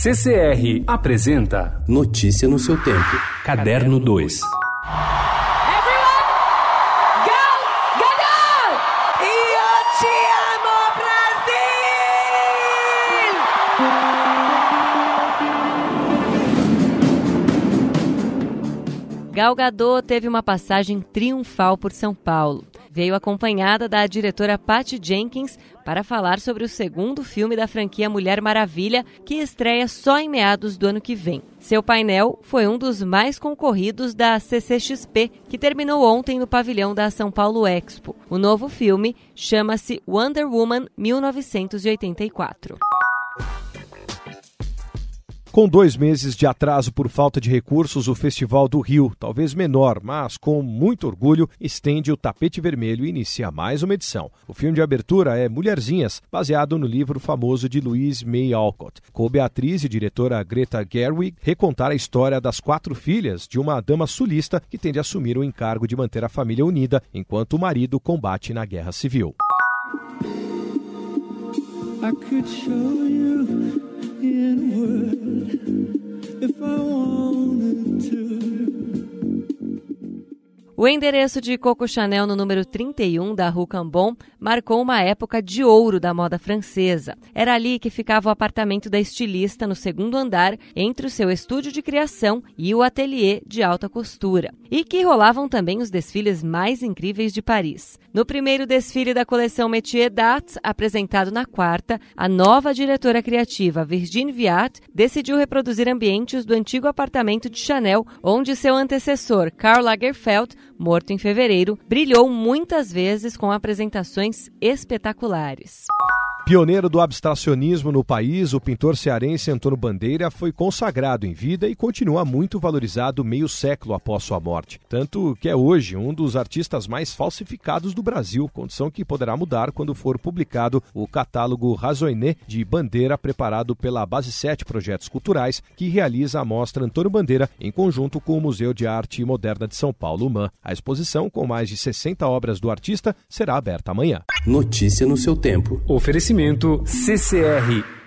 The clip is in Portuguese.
CCR apresenta Notícia no seu tempo. Caderno 2. Gal Gadot teve uma passagem triunfal por São Paulo. Veio acompanhada da diretora Patty Jenkins para falar sobre o segundo filme da franquia Mulher Maravilha, que estreia só em meados do ano que vem. Seu painel foi um dos mais concorridos da CCXP, que terminou ontem no pavilhão da São Paulo Expo. O novo filme chama-se Wonder Woman 1984. Com dois meses de atraso por falta de recursos, o Festival do Rio, talvez menor, mas com muito orgulho, estende o tapete vermelho e inicia mais uma edição. O filme de abertura é Mulherzinhas, baseado no livro famoso de Louise May Alcott. Coube a atriz e diretora Greta Gerwig recontar a história das quatro filhas de uma dama sulista que tem de assumir o encargo de manter a família unida enquanto o marido combate na guerra civil. I could show you in O endereço de Coco Chanel no número 31 da Rue Cambon marcou uma época de ouro da moda francesa. Era ali que ficava o apartamento da estilista no segundo andar, entre o seu estúdio de criação e o ateliê de alta costura. E que rolavam também os desfiles mais incríveis de Paris. No primeiro desfile da coleção Métier d'Art, apresentado na quarta, a nova diretora criativa Virginie Viat decidiu reproduzir ambientes do antigo apartamento de Chanel, onde seu antecessor Karl Lagerfeld morto em fevereiro, brilhou muitas vezes com apresentações espetaculares. Pioneiro do abstracionismo no país, o pintor cearense Antônio Bandeira foi consagrado em vida e continua muito valorizado meio século após sua morte. Tanto que é hoje um dos artistas mais falsificados do Brasil, condição que poderá mudar quando for publicado o catálogo Razoiné de Bandeira, preparado pela Base 7 Projetos Culturais, que realiza a mostra Antônio Bandeira em conjunto com o Museu de Arte Moderna de São Paulo, MAN. A exposição, com mais de 60 obras do artista, será aberta amanhã. Notícia no seu tempo. Oferecimento CCR